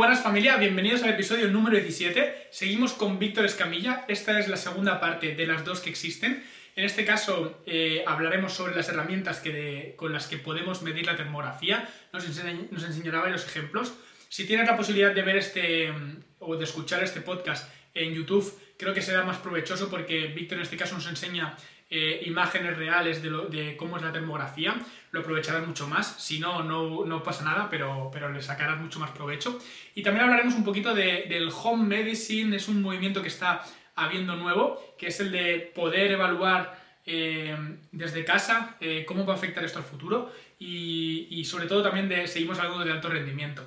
buenas familia, bienvenidos al episodio número 17. Seguimos con Víctor Escamilla, esta es la segunda parte de las dos que existen. En este caso eh, hablaremos sobre las herramientas que con las que podemos medir la termografía, nos, nos enseñará varios ejemplos. Si tienes la posibilidad de ver este o de escuchar este podcast en YouTube, creo que será más provechoso porque Víctor en este caso nos enseña eh, imágenes reales de, cómo es la termografía, lo aprovecharás mucho más. Si no, no, pasa nada, pero, pero le sacarás mucho más provecho. Y también hablaremos un poquito del home medicine, es un movimiento que está habiendo nuevo, que es el de poder evaluar eh, desde casa eh, cómo va a afectar esto al futuro y, sobre todo también de, seguimos algo de alto rendimiento.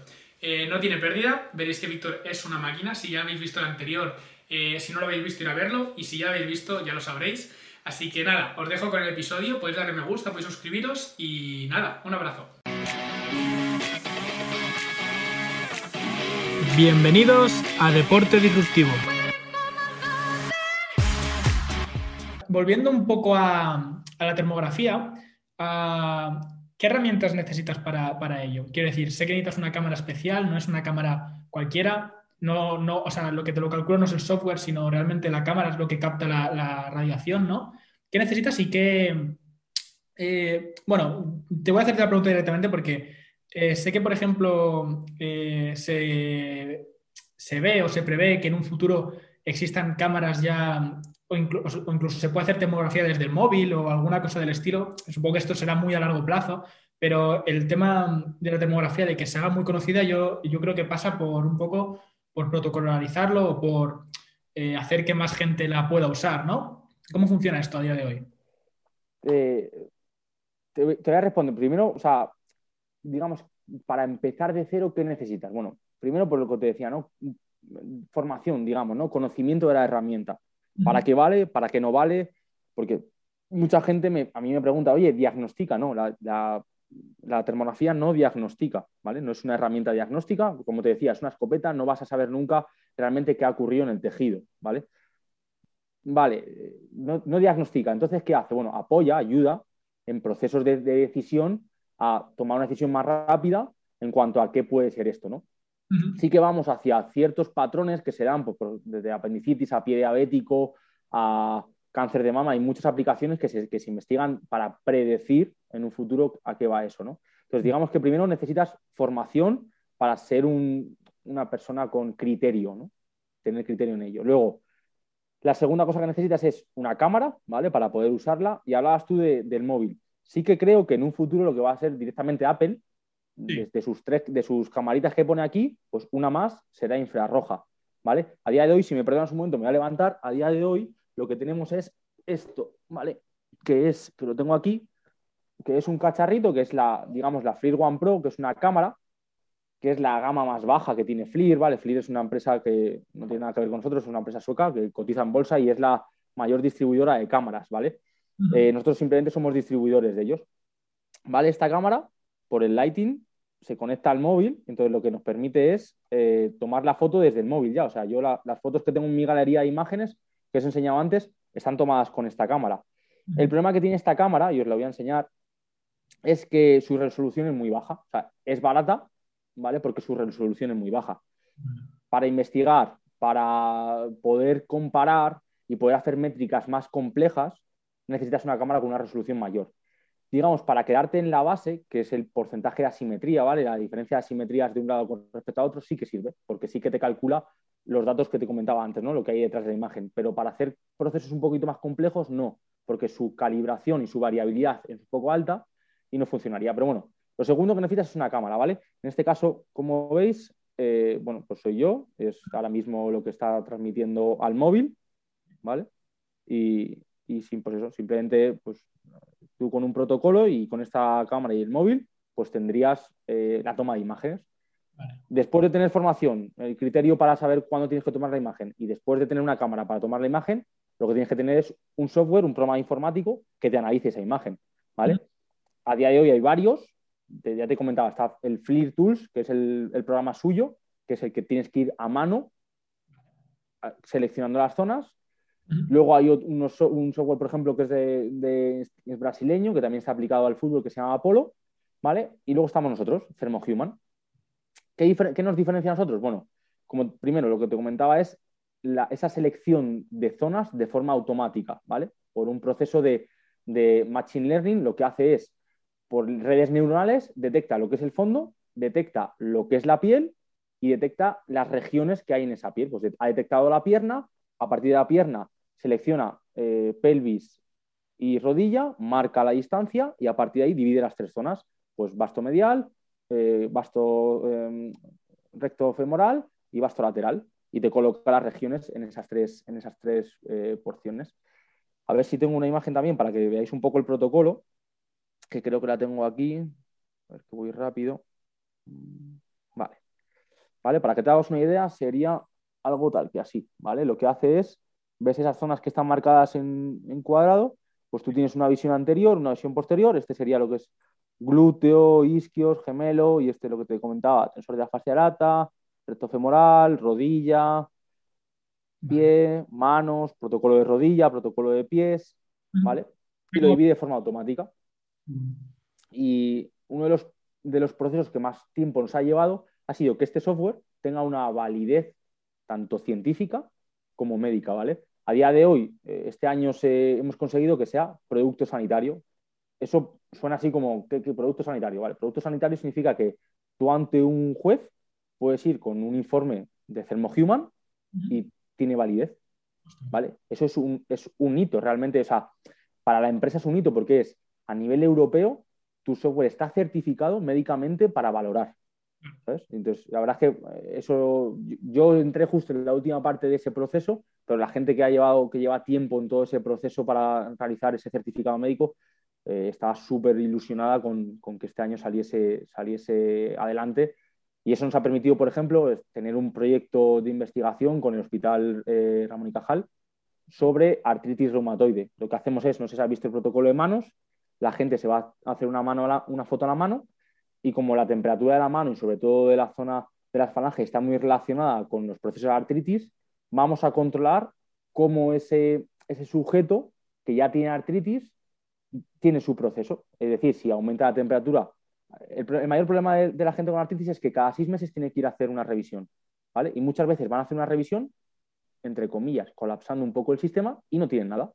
no tiene pérdida, veréis que Víctor es una máquina, si ya habéis visto el anterior, si no lo habéis visto ir a verlo y si ya habéis visto ya lo sabréis. Así que nada, os dejo con el episodio, podéis darle me gusta, podéis suscribiros y nada, un abrazo. Bienvenidos a Deporte Disruptivo. Volviendo un poco a, la termografía, ¿qué herramientas necesitas para, para, ello? Quiero decir, sé que necesitas una cámara especial, no es una cámara cualquiera. No, no, o sea, lo que te lo calculo no es el software, sino realmente la cámara es lo que capta la, radiación, ¿no? ¿Qué necesitas y qué... Eh, bueno, te voy a hacer la pregunta directamente porque eh, sé que, por ejemplo, eh, se, ve o se prevé que en un futuro existan cámaras ya o, incluso, se puede hacer termografía desde el móvil o alguna cosa del estilo. Supongo que esto será muy a largo plazo, pero el tema de la termografía, de que se haga muy conocida, yo, yo creo que pasa por un poco por protocolarizarlo o por hacer que más gente la pueda usar, ¿no? ¿Cómo funciona esto a día de hoy? Eh, te, voy a responder. Primero, o sea, digamos, para empezar de cero, ¿qué necesitas? Bueno, primero por lo que te decía, ¿no? Formación, digamos, ¿no? Conocimiento de la herramienta. ¿Para qué vale? ¿Para qué no vale? Porque mucha gente a mí me pregunta, oye, diagnostica, ¿no? La, la, la termografía no diagnostica, ¿vale? No es una herramienta diagnóstica, como te decía, es una escopeta, no vas a saber nunca realmente qué ha ocurrido en el tejido, ¿vale? Vale, no, diagnostica, entonces, ¿qué hace? Bueno, apoya, ayuda en procesos de, decisión a tomar una decisión más rápida en cuanto a qué puede ser esto, ¿no? Sí que vamos hacia ciertos patrones que se dan pues, desde apendicitis a pie diabético a cáncer de mama, hay muchas aplicaciones que se, que se investigan para predecir en un futuro a qué va eso, ¿no? Entonces, digamos que primero necesitas formación para ser una persona con criterio, ¿no? Tener criterio en ello. Luego, la segunda cosa que necesitas es una cámara, ¿vale? Para poder usarla. Y hablabas tú del móvil. Sí que creo que en un futuro lo que va a ser directamente Apple, desde sus tres, de sus camaritas que pone aquí, pues una más será infrarroja, ¿vale? A día de hoy, si me perdonas un momento, me voy a levantar. A día de hoy, lo que tenemos es esto, ¿vale? Que es, que lo tengo aquí, que es un cacharrito, que es la, digamos, la FLIR One Pro, que es una cámara, que es la gama más baja que tiene FLIR, ¿vale? FLIR es una empresa que no tiene nada que ver con nosotros, es una empresa sueca que cotiza en bolsa y es la mayor distribuidora de cámaras, ¿vale? Eh, nosotros simplemente somos distribuidores de ellos. ¿Vale? Esta cámara, por el lighting, se conecta al móvil, entonces lo que nos permite es eh, tomar la foto desde el móvil ya. O sea, yo las fotos que tengo en mi galería de imágenes, que os he enseñado antes, están tomadas con esta cámara. El problema que tiene esta cámara, y os la voy a enseñar, es que su resolución es muy baja. O sea, es barata, ¿vale? Porque su resolución es muy baja. Para investigar, para poder comparar y poder hacer métricas más complejas, necesitas una cámara con una resolución mayor. Digamos, para quedarte en la base, que es el porcentaje de asimetría, ¿vale? La diferencia de asimetrías de un lado con respecto a otro sí que sirve, porque sí que te calcula los datos que te comentaba antes, ¿no? Lo que hay detrás de la imagen. Pero para hacer procesos un poquito más complejos, no, porque su calibración y su variabilidad es un poco alta y no funcionaría. Pero bueno, lo segundo que necesitas es una cámara, ¿vale? En este caso, como veis, eh, bueno, pues soy yo, es ahora mismo lo que está transmitiendo al móvil, ¿vale? Y, sin, pues eso, simplemente, pues tú con un protocolo y con esta cámara y el móvil, pues tendrías eh, la toma de imágenes. Después de tener formación, el criterio para saber cuándo tienes que tomar la imagen y después de tener una cámara para tomar la imagen, lo que tienes que tener es un software, un programa informático que te analice esa imagen, ¿vale? A día de hoy hay varios. Ya te comentaba, está el FLIR Tools, que es el, programa suyo, que es el que tienes que ir a mano seleccionando las zonas. Luego hay un software, por ejemplo, que es, de, brasileño, que también está aplicado al fútbol, que se llama Apollo. ¿vale? Y luego estamos nosotros, ThermoHuman. ¿qué, nos diferencia a nosotros? Bueno, como primero lo que te comentaba es esa selección de zonas de forma automática, ¿vale? Por un proceso de, de Machine Learning, lo que hace es, por redes neuronales, detecta lo que es el fondo, detecta lo que es la piel y detecta las regiones que hay en esa piel. Pues ha detectado la pierna, a partir de la pierna selecciona eh, pelvis y rodilla, marca la distancia y a partir de ahí divide las tres zonas, pues vasto medial, eh, vasto em, recto femoral y vasto lateral y te coloca las regiones en esas tres, en esas tres eh, porciones. A ver si tengo una imagen también para que veáis un poco el protocolo, que creo que la tengo aquí. A ver que voy rápido. Vale. Vale, para que te hagas una idea, sería algo tal que así, ¿vale? Lo que hace es, ves esas zonas que están marcadas en, cuadrado, pues tú tienes una visión anterior, una visión posterior, este sería lo que es glúteo, isquios, gemelo, y este lo que te comentaba, tensor de la fascia lata, recto femoral, rodilla, pie, manos, protocolo de rodilla, protocolo de pies, ¿vale? Y lo divide de forma automática. Y uno de los, de los procesos que más tiempo nos ha llevado ha sido que este software tenga una validez tanto científica como médica, ¿vale? A día de hoy, eh, este año hemos conseguido que sea producto sanitario. Eso suena así como que, producto sanitario, ¿vale? Producto sanitario significa que tú ante un juez puedes ir con un informe de Thermohuman y tiene validez, ¿vale? Eso es un, es un hito, realmente, o sea, para la empresa es un hito porque es a nivel europeo, tu software está certificado médicamente para valorar. Entonces, la verdad es que eh, eso, yo entré justo en la última parte de ese proceso, pero la gente que ha llevado, que lleva tiempo en todo ese proceso para realizar ese certificado médico, eh, estaba súper ilusionada con, que este año saliese, saliese adelante. Y eso nos ha permitido, por ejemplo, tener un proyecto de investigación con el Hospital eh, Ramón y Cajal sobre artritis reumatoide. Lo que hacemos es, no sé si has visto el protocolo de manos, la gente se va a hacer una, mano, una foto a la mano y como la temperatura de la mano y sobre todo de la zona de las falanges está muy relacionada con los procesos de artritis, vamos a controlar cómo ese, ese sujeto que ya tiene artritis tiene su proceso. Es decir, si aumenta la temperatura, el, mayor problema de, la gente con artritis es que cada seis meses tiene que ir a hacer una revisión. ¿vale? Y muchas veces van a hacer una revisión, entre comillas, colapsando un poco el sistema y no tienen nada.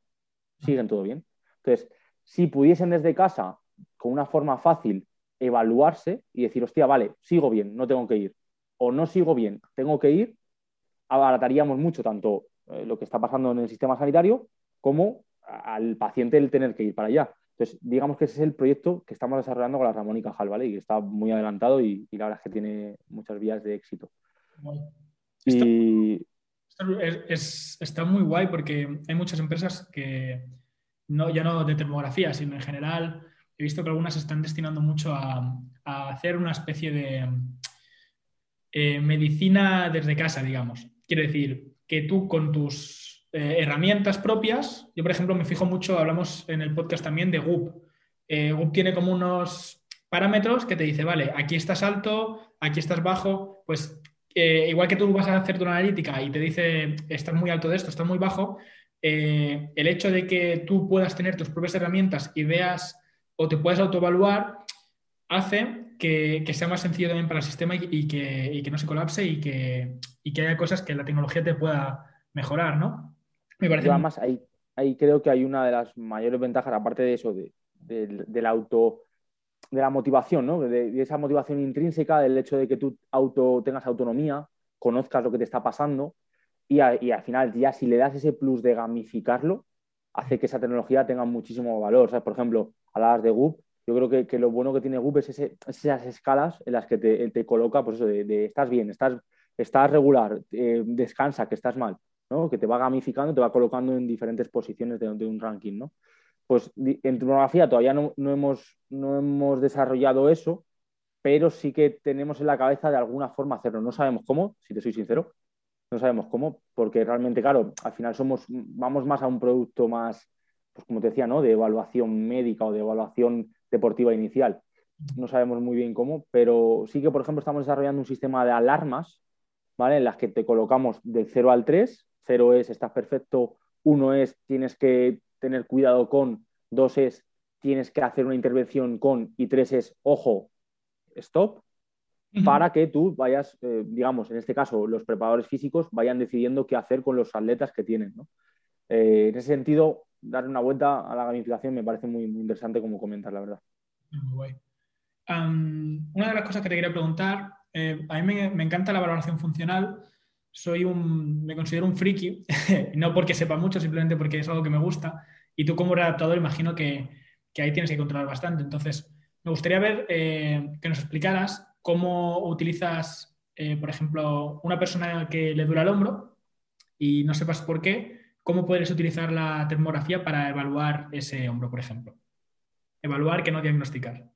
Siguen todo bien. Entonces, si pudiesen desde casa, con una forma fácil, evaluarse y decir, hostia, vale, sigo bien, no tengo que ir. O no sigo bien, tengo que ir, abarataríamos mucho tanto eh, lo que está pasando en el sistema sanitario como al paciente el tener que ir para allá. Entonces, digamos que ese es el proyecto que estamos desarrollando con la Ramón y Cajal, ¿vale? Y que está muy adelantado y, la verdad es que tiene muchas vías de éxito. Y... está muy guay porque hay muchas empresas que, no, ya no de termografía, sino en general, he visto que algunas están destinando mucho a, hacer una especie de eh, medicina desde casa, digamos. Quiere decir, que tú con tus eh, herramientas propias, yo por ejemplo me fijo mucho, hablamos en el podcast también de Goop. Eh, Goop tiene como unos parámetros que te dice, vale, aquí estás alto, aquí estás bajo, pues igual que tú vas a hacer una analítica y te dice, estás muy alto de esto, estás muy bajo, el hecho de que tú puedas tener tus propias herramientas y veas o te puedes autoevaluar, hace que, sea más sencillo también para el sistema y, que, no se colapse y que, que, haya cosas que la tecnología te pueda mejorar, ¿no? Me parece. además, ahí, ahí creo que hay una de las mayores ventajas, aparte de eso, de, auto de la motivación, ¿no? De, esa motivación intrínseca, del hecho de que tú auto, tengas autonomía, conozcas lo que te está pasando y, y, al final ya si le das ese plus de gamificarlo, hace que esa tecnología tenga muchísimo valor. por ejemplo, hablabas de Goop, yo creo que, lo bueno que tiene Goop es esas escalas en las que te, coloca, pues eso, de, estás bien, estás, estás regular, eh, descansa, que estás mal, ¿no? Que te va gamificando, te va colocando en diferentes posiciones de, un ranking, ¿no? Pues en tecnología todavía no, hemos, no hemos desarrollado eso, pero sí que tenemos en la cabeza de alguna forma hacerlo. No sabemos cómo, si te soy sincero, no sabemos cómo, porque realmente, claro, al final somos, vamos más a un producto más, pues como te decía, ¿no? De evaluación médica o de evaluación deportiva inicial. No sabemos muy bien cómo, pero sí que, por ejemplo, estamos desarrollando un sistema de alarmas, ¿vale? En las que te colocamos del 0 al 3. 0 es estás perfecto, 1 es tienes que tener cuidado con, 2 es tienes que hacer una intervención con y 3 es ojo, stop. para que tú vayas, eh, digamos, en este caso, los preparadores físicos vayan decidiendo qué hacer con los atletas que tienen. Eh, en ese sentido, darle una vuelta a la gamificación me parece muy, interesante como comentar, la verdad. Muy guay. una de las cosas que te quería preguntar, eh, a mí me, encanta la valoración funcional. Soy un, me considero un friki, no porque sepa mucho, simplemente porque es algo que me gusta. Y tú como adaptador imagino que, que ahí tienes que controlar bastante. Entonces, me gustaría ver que nos explicaras cómo utilizas, eh, por ejemplo, una persona que le dura el hombro y no sepas por qué, cómo puedes utilizar la termografía para evaluar ese hombro, por ejemplo. Evaluar que no diagnosticar.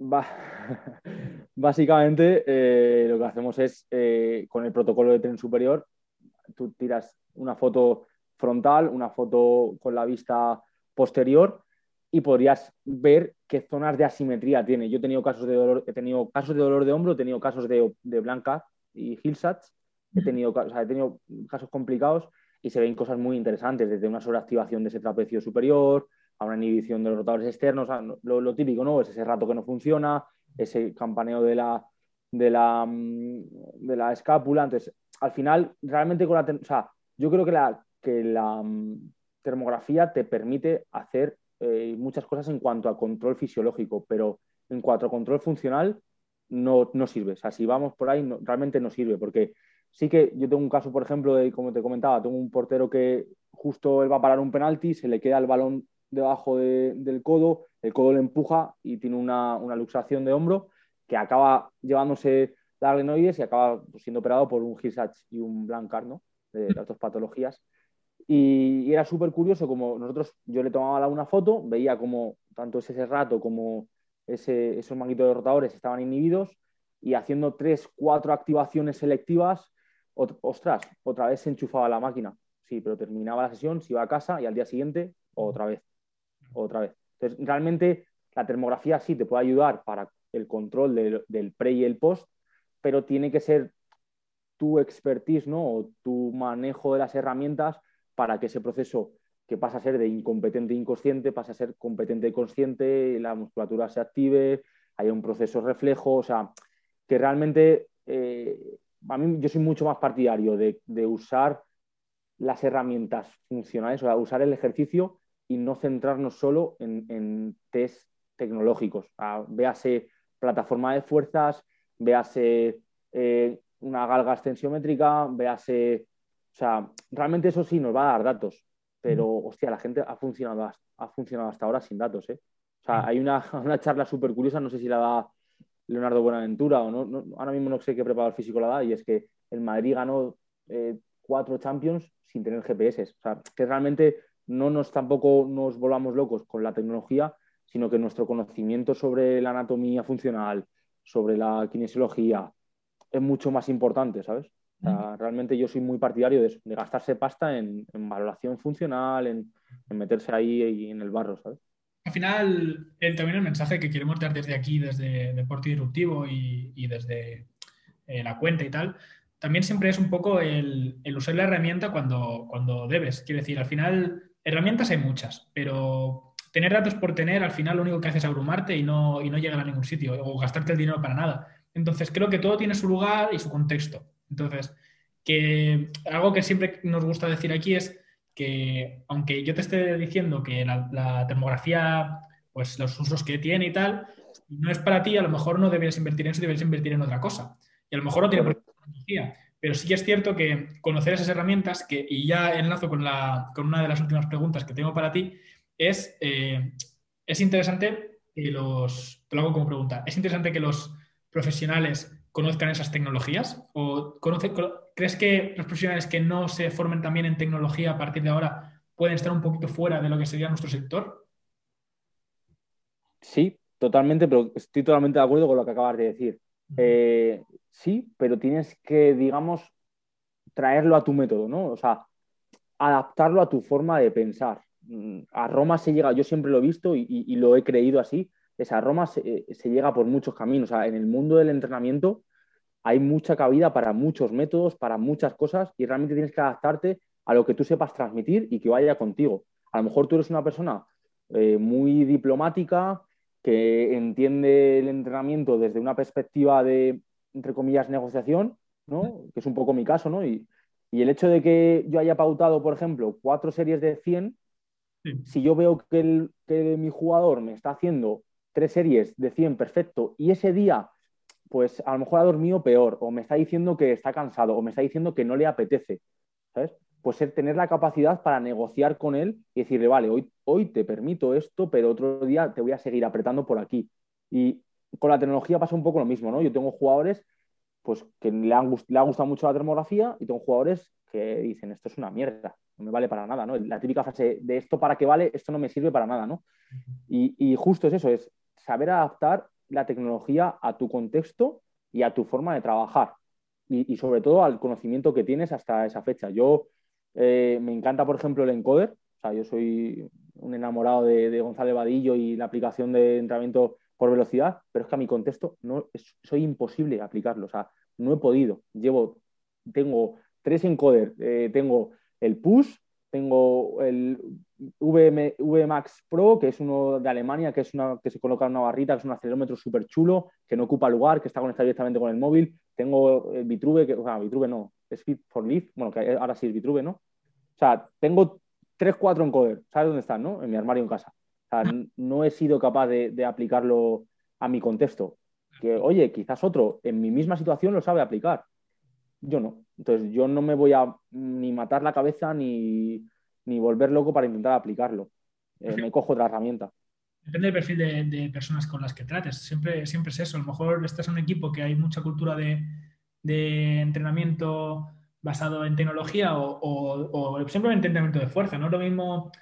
Básicamente, eh, lo que hacemos es, eh, con el protocolo de tren superior, tú tiras una foto frontal, una foto con la vista posterior y podrías ver qué zonas de asimetría tiene. Yo he tenido casos de dolor, he tenido casos de dolor de hombro, he tenido casos de, de Blanca y Hillsats, he tenido, he tenido casos complicados y se ven cosas muy interesantes, desde una sobreactivación de ese trapecio superior a una inhibición de los rotadores externos, lo, típico, ¿no? Es ese rato que no funciona, ese campaneo de la, de la, mm, de la escápula. Entonces, al final, realmente con la... O sea, yo creo que la, que la mm, termografía te permite hacer eh, muchas cosas en cuanto a control fisiológico, pero en cuanto a control funcional no, no sirve. O sea, si vamos por ahí, realmente no sirve, porque sí que yo tengo un caso, por ejemplo, de, como te comentaba, tengo un portero que justo él va a parar un penalti, se le queda el balón debajo del codo, el codo le empuja y tiene una, una luxación de hombro que acaba llevándose la glenoides y acaba siendo operado por un Hirsach y un Blancard, ¿no? De las dos patologías. Y, era súper curioso como nosotros, yo le tomaba una foto, veía como tanto ese rato como ese, esos manguitos de rotadores estaban inhibidos y haciendo tres, cuatro activaciones selectivas, ostras, otra vez se enchufaba la máquina. Sí, pero terminaba la sesión, se iba a casa y al día siguiente otra vez, otra vez. Entonces, realmente la termografía sí te puede ayudar para el control del, del pre y el post, pero tiene que ser tu expertise, ¿no? O tu manejo de las herramientas para que ese proceso que pasa a ser de incompetente inconsciente pase a ser competente consciente, la musculatura se active, haya un proceso reflejo, o sea, que realmente eh, a mí yo soy mucho más partidario de, usar las herramientas funcionales, o sea, usar el ejercicio y no centrarnos solo en, test tecnológicos. véase plataforma de fuerzas, véase eh, una galga extensiométrica, véase o sea, realmente eso sí nos va a dar datos, pero hostia, la gente ha funcionado, ha funcionado hasta ahora sin datos. ¿eh? O sea, hay una, charla súper curiosa, no sé si la da Leonardo Buenaventura o no, ahora mismo no sé qué preparador físico la da, y es que el Madrid ganó eh, cuatro Champions sin tener GPS. O sea, que realmente no nos tampoco nos volvamos locos con la tecnología, sino que nuestro conocimiento sobre la anatomía funcional, sobre la kinesiología, es mucho más importante, ¿sabes? realmente yo soy muy partidario de, de gastarse pasta en, valoración funcional, en, meterse ahí en el barro, ¿sabes? Al final, también el mensaje que queremos dar desde aquí, desde Deporte Disruptivo y, desde eh, la cuenta y tal, también siempre es un poco el, usar la herramienta cuando, cuando debes. Quiero decir, al final, herramientas hay muchas, pero tener datos por tener, al final lo único que haces es abrumarte y no, y no llegar a ningún sitio o gastarte el dinero para nada. Entonces, creo que todo tiene su lugar y su contexto. Entonces, que algo que siempre nos gusta decir aquí es que aunque yo te esté diciendo que la, termografía, pues los usos que tiene y tal, no es para ti, a lo mejor no deberías invertir en eso, deberías invertir en otra cosa. Y a lo mejor no tiene por qué pero sí que es cierto que conocer esas herramientas, que, y ya enlazo con, la, con una de las últimas preguntas que tengo para ti, es, eh, es interesante que los, lo hago como pregunta, es interesante que los profesionales conozcan esas tecnologías? ¿O conoce, crees que los profesionales que no se formen también en tecnología a partir de ahora pueden estar un poquito fuera de lo que sería nuestro sector? Sí, totalmente, pero estoy totalmente de acuerdo con lo que acabas de decir. Eh, sí, pero tienes que, digamos, traerlo a tu método, ¿no? O sea, adaptarlo a tu forma de pensar. Mm, a Roma se llega, yo siempre lo he visto y lo he creído así, esa Roma se, llega por muchos caminos. en el mundo del entrenamiento hay mucha cabida para muchos métodos, para muchas cosas y realmente tienes que adaptarte a lo que tú sepas transmitir y que vaya contigo. A lo mejor tú eres una persona eh, muy diplomática, que entiende el entrenamiento desde una perspectiva de entre comillas, negociación, ¿no? Que es un poco mi caso, ¿no? Y, el hecho de que yo haya pautado, por ejemplo, cuatro series de 100, si yo veo que, que mi jugador me está haciendo tres series de 100 perfecto y ese día pues a lo mejor ha dormido peor, o me está diciendo que está cansado, o me está diciendo que no le apetece, ¿sabes? Pues tener la capacidad para negociar con él y decirle, vale, hoy, hoy te permito esto, pero otro día te voy a seguir apretando por aquí. Y con la tecnología pasa un poco lo mismo, ¿no? Yo tengo jugadores pues que le, han, le ha gustado mucho la termografía y tengo jugadores que dicen, esto es una mierda, no me vale para nada, ¿no? La típica frase de esto para qué vale, esto no me sirve para nada, ¿no? Y, y justo es eso, es saber adaptar la tecnología a tu contexto y a tu forma de trabajar y, sobre todo al conocimiento que tienes hasta esa fecha. Yo eh, me encanta, por ejemplo, el encoder. O sea, yo soy un enamorado de, de Gonzalo Vadillo y la aplicación de entrenamiento por velocidad, pero es que a mi contexto no, soy imposible aplicarlo. O sea, no he podido. Llevo, tengo tres encoder, eh, tengo el push, tengo el VM, VMAX Pro, que es uno de Alemania, que, es una, que se coloca en una barrita, que es un acelerómetro súper chulo, que no ocupa lugar, que está conectado directamente con el móvil. Tengo el Vitruve, que, o sea, Vitruve no, es Fit for Leaf, bueno, que ahora sí es Vitruve, ¿no? O sea, tengo 3, 4 encoder, ¿sabes dónde están, no? En mi armario en casa. O sea, no he sido capaz de, de aplicarlo a mi contexto. Que, oye, quizás otro en mi misma situación lo sabe aplicar. Yo no. Entonces, yo no me voy a ni matar la cabeza ni ni volver loco para intentar aplicarlo. Eh, me cojo otra herramienta. Depende del perfil de, personas con las que trates. Siempre, siempre es eso. A lo mejor estás en un equipo que hay mucha cultura de, entrenamiento basado en tecnología o, simplemente entrenamiento de fuerza. No es lo mismo.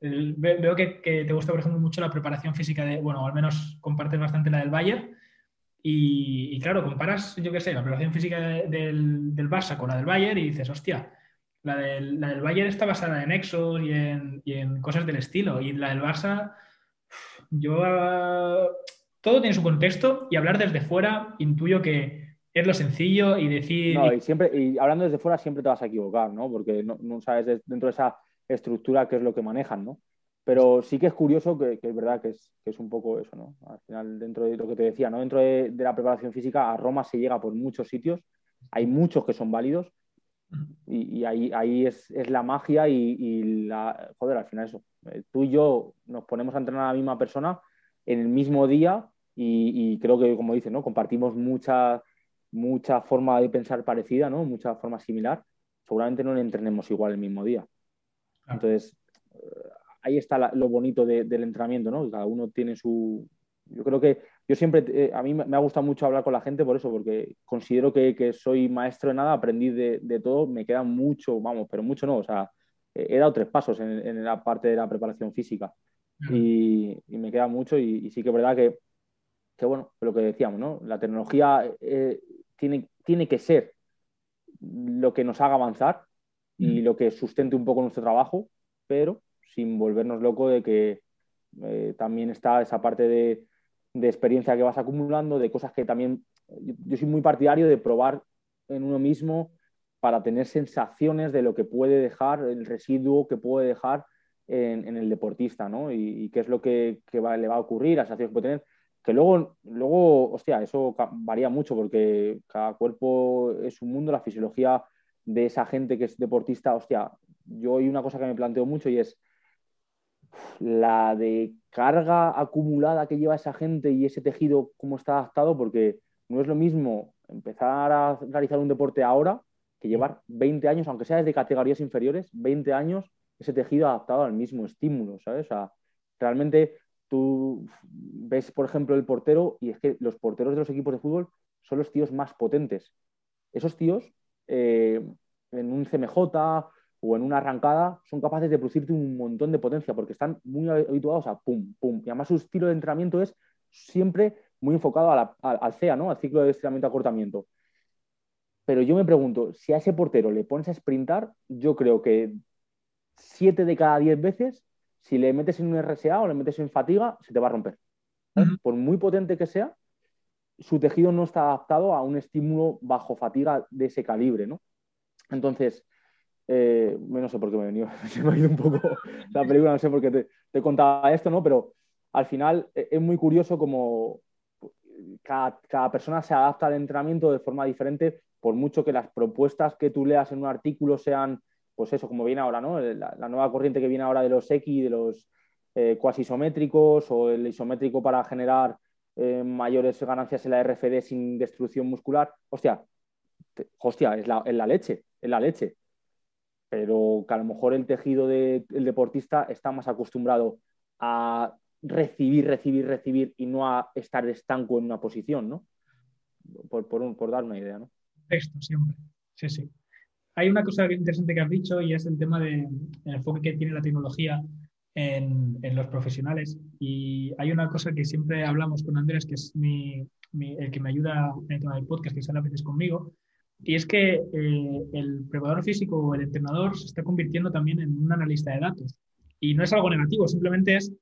veo que, te gusta, por ejemplo, mucho la preparación física de, bueno, al menos compartes bastante la del Bayern. Y, claro, comparas, yo qué sé, la preparación física del, del Barça con la del Bayern y dices, hostia, la del, la del Bayern está basada en Exos y en, cosas del estilo. Y la del Barça, yo. todo tiene su contexto y hablar desde fuera intuyo que es lo sencillo y decir. No, y, siempre, y hablando desde fuera siempre te vas a equivocar, ¿no? Porque no, sabes dentro de esa estructura qué es lo que manejan, ¿no? Pero sí que es curioso que, es verdad que es, que es, un poco eso, ¿no? Al final, dentro de lo que te decía, ¿no? Dentro de, de la preparación física, a Roma se llega por muchos sitios, hay muchos que son válidos, y, ahí, ahí es, la magia y, la. Joder, al final eso. Eh, tú y yo nos ponemos a entrenar a la misma persona en el mismo día y, creo que, como dices, ¿no? Compartimos mucha, mucha forma de pensar parecida, ¿no? Mucha forma similar. Seguramente no le entrenemos igual el mismo día. Entonces, eh, ahí está lo bonito del entrenamiento, ¿no? Cada uno tiene su. Yo creo que yo siempre, eh, a mí me ha gustado mucho hablar con la gente por eso, porque considero que, soy maestro de nada, aprendí de, todo, me queda mucho, vamos, pero mucho no, o sea, he dado tres pasos en, la parte de la preparación física y, me queda mucho y, sí que es verdad que, que, bueno, lo que decíamos, ¿no? La tecnología eh, tiene, tiene que ser lo que nos haga avanzar y lo que sustente un poco nuestro trabajo, pero sin volvernos locos de que eh, también está esa parte de de experiencia que vas acumulando, de cosas que también yo soy muy partidario de probar en uno mismo para tener sensaciones de lo que puede dejar, el residuo que puede dejar en, el deportista, ¿no? Y, qué es lo que, le va a ocurrir, las sensaciones que puede tener. Que luego, luego, hostia, eso varía mucho porque cada cuerpo es un mundo, la fisiología de esa gente que es deportista, hostia, yo hay una cosa que me planteo mucho y es, la de carga acumulada que lleva esa gente y ese tejido, cómo está adaptado, porque no es lo mismo empezar a realizar un deporte ahora que llevar 20 años, aunque sea desde categorías inferiores, 20 años, ese tejido adaptado al mismo estímulo, ¿sabes? O sea, realmente tú ves, por ejemplo, el portero y es que los porteros de los equipos de fútbol son los tíos más potentes. Esos tíos, eh, en un CMJ o en una arrancada son capaces de producirte un montón de potencia porque están muy habituados a pum, pum. Y además su estilo de entrenamiento es siempre muy enfocado al CEA, ¿no? al ciclo de estiramiento acortamiento. Pero yo me pregunto, si a ese portero le pones a sprintar, yo creo que 7 de cada 10 veces, si le metes en un RSA o le metes en fatiga, se te va a romper. Por muy potente que sea, su tejido no está adaptado a un estímulo bajo fatiga de ese calibre, ¿no? Entonces, eh, no sé por qué me, venido, se me ha ido un poco la película, no sé por qué te, contaba esto, ¿no? Pero al final e, es muy curioso como cada, persona se adapta al entrenamiento de forma diferente, por mucho que las propuestas que tú leas en un artículo sean, pues eso, como viene ahora, ¿no? La, nueva corriente que viene ahora de los X, de los eh, cuasi isométricos o el isométrico para generar eh, mayores ganancias en la RFD sin destrucción muscular. Hostia, hostia, es la, leche, es la leche. Pero que a lo mejor el tejido del deportista está más acostumbrado a recibir, recibir, recibir y no a estar estanco en una posición, ¿no? Por, por, dar una idea, ¿no? Texto, siempre. Sí, sí. Hay una cosa interesante que has dicho y es el tema del enfoque que tiene la tecnología en, en, los profesionales. Y hay una cosa que siempre hablamos con Andrés, que es mi, el que me ayuda en el tema del podcast, que sale a veces conmigo, y es que eh, el preparador físico o el entrenador se está convirtiendo también en un analista de datos. Y no es algo negativo, simplemente es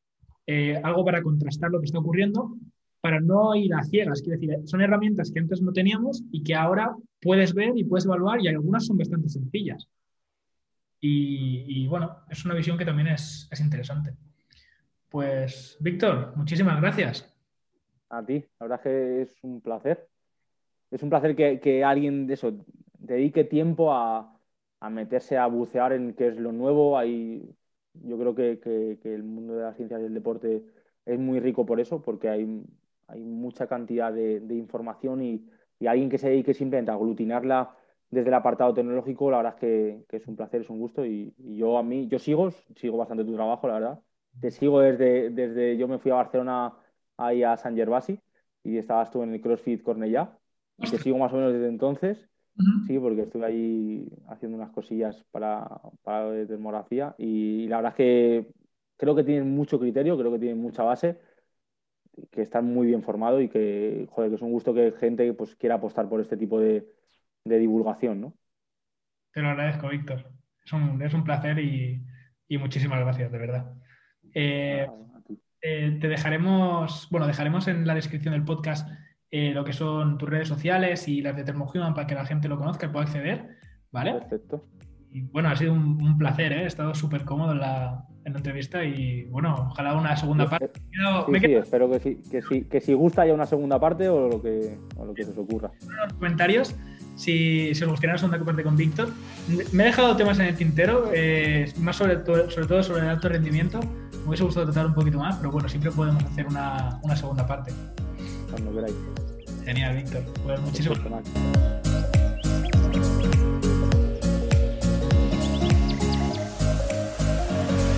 eh, algo para contrastar lo que está ocurriendo, para no ir a ciegas. Quiero decir, son herramientas que antes no teníamos y que ahora puedes ver y puedes evaluar y algunas son bastante sencillas. Y, bueno, es una visión que también es, es interesante. Pues, Víctor, muchísimas gracias. A ti, la verdad es que es un placer. Es un placer que, alguien de eso dedique tiempo a, a, meterse a bucear en qué es lo nuevo. Hay, yo creo que, el mundo de las ciencias del deporte es muy rico por eso, porque hay, hay mucha cantidad de, información y, alguien que se dedique simplemente a aglutinarla desde el apartado tecnológico, la verdad es que, es un placer, es un gusto y, yo a mí, yo sigo, sigo bastante tu trabajo, la verdad. Te sigo desde, desde yo me fui a Barcelona ahí a San Gervasi y estabas tú en el CrossFit Cornellá. Y te sigo más o menos desde entonces Sí, porque estuve ahí haciendo unas cosillas para, para demografía y, la verdad es que creo que tienen mucho criterio, creo que tienen mucha base, que están muy bien formados y que, joder, que es un gusto que gente pues, quiera apostar por este tipo de, divulgación, ¿no? Te lo agradezco, Víctor. Es un, es un placer y, muchísimas gracias, de verdad. Eh, eh, te dejaremos, bueno, dejaremos en la descripción del podcast eh, lo que son tus redes sociales y las de Thermohuman para que la gente lo conozca y pueda acceder, ¿vale? Perfecto. Y bueno, ha sido un, placer, ¿eh? he estado súper cómodo en la, entrevista y bueno, ojalá una segunda parte. sí, sí, espero que sí, que sí, que si gusta haya una segunda parte o lo que, o lo que se os ocurra. En los comentarios si, si os gustaría una segunda parte con Víctor. Me he dejado temas en el tintero, eh, más sobre, todo, sobre todo sobre el alto rendimiento. Me hubiese gustado tratar un poquito más, pero bueno, siempre podemos hacer una, una segunda parte. Cuando queráis. Genial, Víctor. Pues muchísimas gracias.